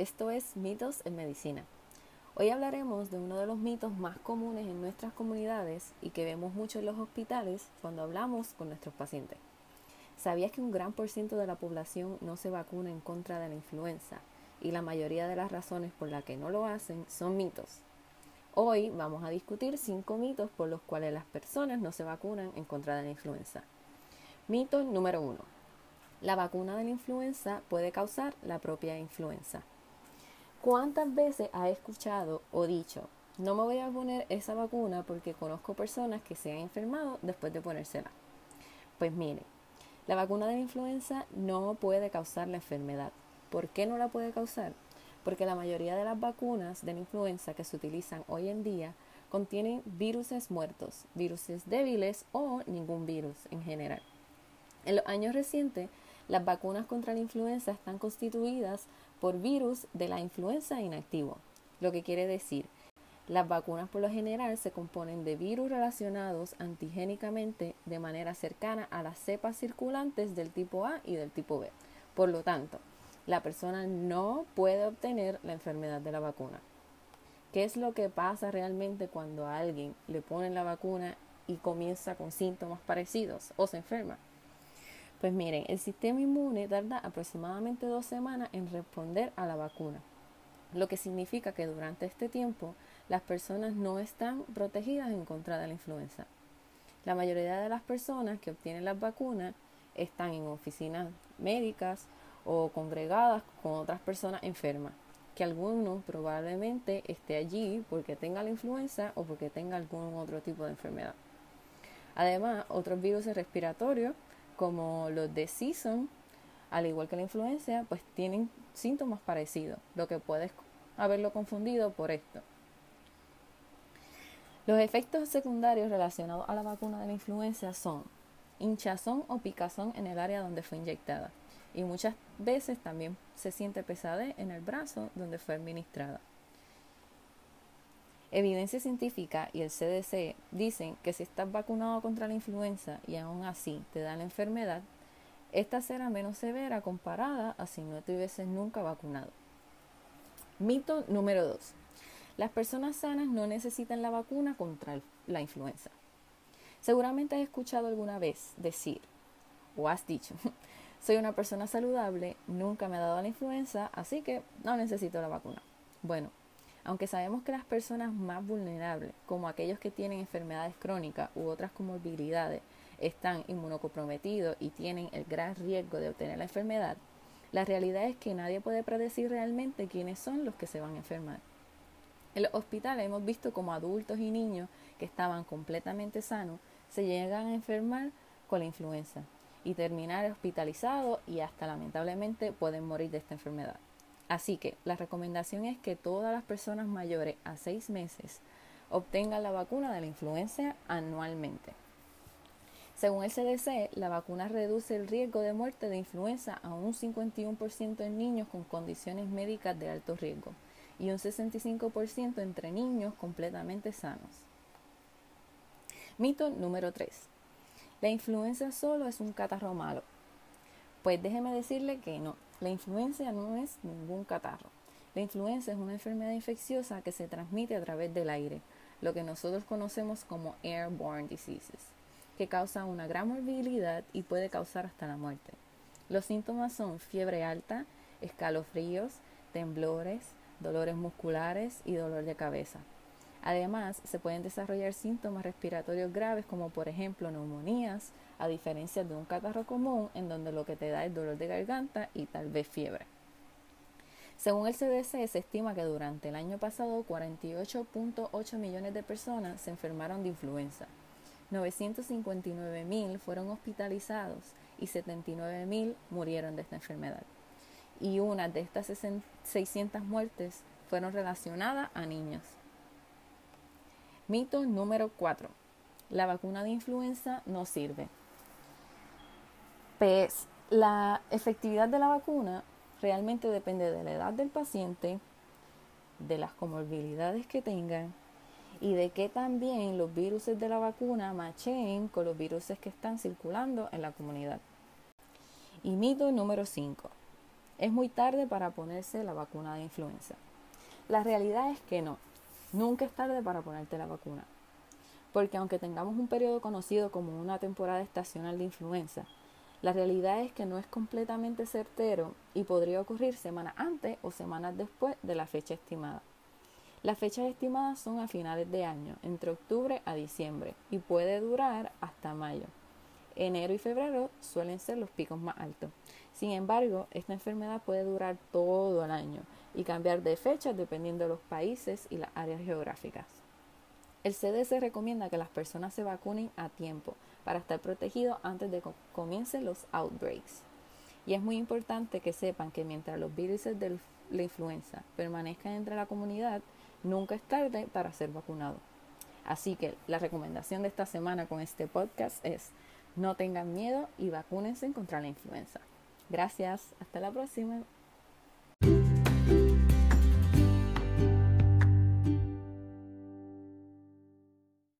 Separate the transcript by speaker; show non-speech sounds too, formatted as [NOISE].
Speaker 1: esto es Mitos en Medicina. Hoy hablaremos de uno de los mitos más comunes en nuestras comunidades y que vemos mucho en los hospitales cuando hablamos con nuestros pacientes. ¿Sabías que un gran por ciento de la población no se vacuna en contra de la influenza y la mayoría de las razones por las que no lo hacen son mitos? Hoy vamos a discutir cinco mitos por los cuales las personas no se vacunan en contra de la influenza. Mito número uno. La vacuna de la influenza puede causar la propia influenza. ¿Cuántas veces has escuchado o dicho, no me voy a poner esa vacuna porque conozco personas que se han enfermado después de ponérsela? Pues mire, la vacuna de la influenza no puede causar la enfermedad. ¿Por qué no la puede causar? Porque la mayoría de las vacunas de la influenza que se utilizan hoy en día contienen virus muertos, virus débiles o ningún virus en general. En los años recientes, las vacunas contra la influenza están constituidas por virus de la influenza inactivo, lo que quiere decir, las vacunas por lo general se componen de virus relacionados antigénicamente de manera cercana a las cepas circulantes del tipo A y del tipo B. Por lo tanto, la persona no puede obtener la enfermedad de la vacuna. ¿Qué es lo que pasa realmente cuando a alguien le ponen la vacuna y comienza con síntomas parecidos o se enferma? Pues miren, el sistema inmune tarda aproximadamente dos semanas en responder a la vacuna, lo que significa que durante este tiempo las personas no están protegidas en contra de la influenza. La mayoría de las personas que obtienen las vacunas están en oficinas médicas o congregadas con otras personas enfermas, que alguno probablemente esté allí porque tenga la influenza o porque tenga algún otro tipo de enfermedad. Además, otros virus respiratorios como los de season, al igual que la influencia, pues tienen síntomas parecidos, lo que puedes haberlo confundido por esto. Los efectos secundarios relacionados a la vacuna de la influenza son hinchazón o picazón en el área donde fue inyectada y muchas veces también se siente pesadez en el brazo donde fue administrada. Evidencia científica y el CDC dicen que si estás vacunado contra la influenza y aún así te da la enfermedad, esta será menos severa comparada a si no te hubieses nunca vacunado. Mito número 2. Las personas sanas no necesitan la vacuna contra la influenza. Seguramente has escuchado alguna vez decir, o has dicho, [LAUGHS] soy una persona saludable, nunca me ha dado la influenza, así que no necesito la vacuna. Bueno, aunque sabemos que las personas más vulnerables, como aquellos que tienen enfermedades crónicas u otras comorbilidades, están inmunocomprometidos y tienen el gran riesgo de obtener la enfermedad, la realidad es que nadie puede predecir realmente quiénes son los que se van a enfermar. En los hospitales hemos visto como adultos y niños que estaban completamente sanos se llegan a enfermar con la influenza y terminar hospitalizados y hasta lamentablemente pueden morir de esta enfermedad. Así que la recomendación es que todas las personas mayores a seis meses obtengan la vacuna de la influenza anualmente. Según el CDC, la vacuna reduce el riesgo de muerte de influenza a un 51% en niños con condiciones médicas de alto riesgo y un 65% entre niños completamente sanos. Mito número 3. La influenza solo es un catarro malo. Pues déjeme decirle que no. La influenza no es ningún catarro. La influenza es una enfermedad infecciosa que se transmite a través del aire, lo que nosotros conocemos como airborne diseases, que causa una gran morbilidad y puede causar hasta la muerte. Los síntomas son fiebre alta, escalofríos, temblores, dolores musculares y dolor de cabeza. Además, se pueden desarrollar síntomas respiratorios graves como por ejemplo neumonías, a diferencia de un catarro común en donde lo que te da es dolor de garganta y tal vez fiebre. Según el CDC, se estima que durante el año pasado 48.8 millones de personas se enfermaron de influenza. 959 mil fueron hospitalizados y 79 mil murieron de esta enfermedad. Y una de estas 600 muertes fueron relacionadas a niños. Mito número 4. La vacuna de influenza no sirve. Pues la efectividad de la vacuna realmente depende de la edad del paciente, de las comorbilidades que tengan y de que también los virus de la vacuna macheen con los virus que están circulando en la comunidad. Y mito número 5. Es muy tarde para ponerse la vacuna de influenza. La realidad es que no, nunca es tarde para ponerte la vacuna. Porque aunque tengamos un periodo conocido como una temporada estacional de influenza, la realidad es que no es completamente certero y podría ocurrir semanas antes o semanas después de la fecha estimada. Las fechas estimadas son a finales de año, entre octubre a diciembre, y puede durar hasta mayo. Enero y febrero suelen ser los picos más altos. Sin embargo, esta enfermedad puede durar todo el año y cambiar de fecha dependiendo de los países y las áreas geográficas. El CDC recomienda que las personas se vacunen a tiempo para estar protegidos antes de que comiencen los outbreaks. Y es muy importante que sepan que mientras los virus de la influenza permanezcan entre la comunidad, nunca es tarde para ser vacunado. Así que la recomendación de esta semana con este podcast es no tengan miedo y vacúnense contra la influenza. Gracias, hasta la próxima.